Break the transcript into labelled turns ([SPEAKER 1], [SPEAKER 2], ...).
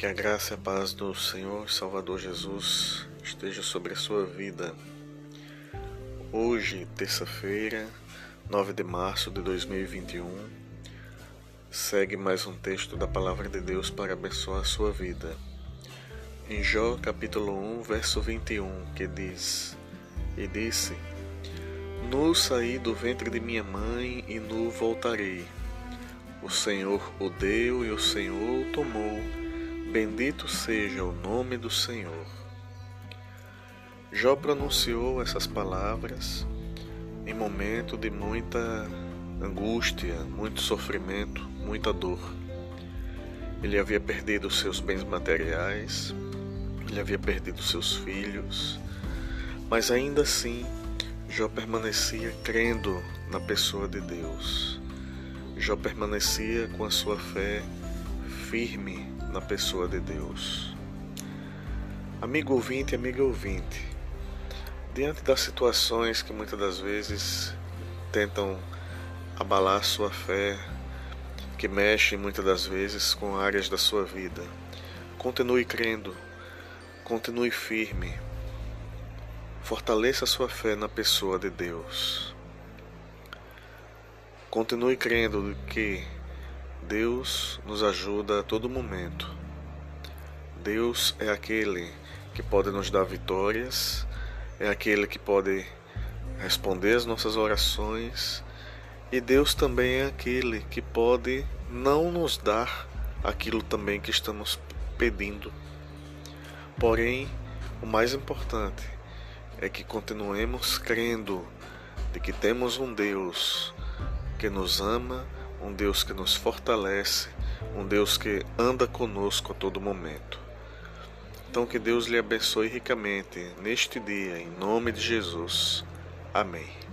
[SPEAKER 1] Que a graça e a paz do Senhor Salvador Jesus esteja sobre a sua vida. Hoje, terça-feira, 9 de março de 2021, segue mais um texto da Palavra de Deus para abençoar a sua vida. Em Jó, capítulo 1, verso 21, que diz: E disse: Nu saí do ventre de minha mãe e nu voltarei. O Senhor o deu e o Senhor o tomou Bendito seja o nome do Senhor. Jó pronunciou essas palavras em momento de muita angústia, muito sofrimento, muita dor. Ele havia perdido seus bens materiais, ele havia perdido seus filhos, mas ainda assim Jó permanecia crendo na pessoa de Deus. Jó permanecia com a sua fé firme na pessoa de Deus. Amigo ouvinte, amiga ouvinte, diante das situações que muitas das vezes tentam abalar sua fé, que mexem muitas das vezes com áreas da sua vida, continue crendo, continue firme, fortaleça sua fé na pessoa de Deus. Continue crendo que Deus nos ajuda a todo momento. Deus é aquele que pode nos dar vitórias, é aquele que pode responder as nossas orações, e Deus também é aquele que pode não nos dar aquilo também que estamos pedindo. Porém, o mais importante é que continuemos crendo de que temos um Deus que nos ama um Deus que nos fortalece, um Deus que anda conosco a todo momento. Então que Deus lhe abençoe ricamente neste dia, em nome de Jesus. Amém.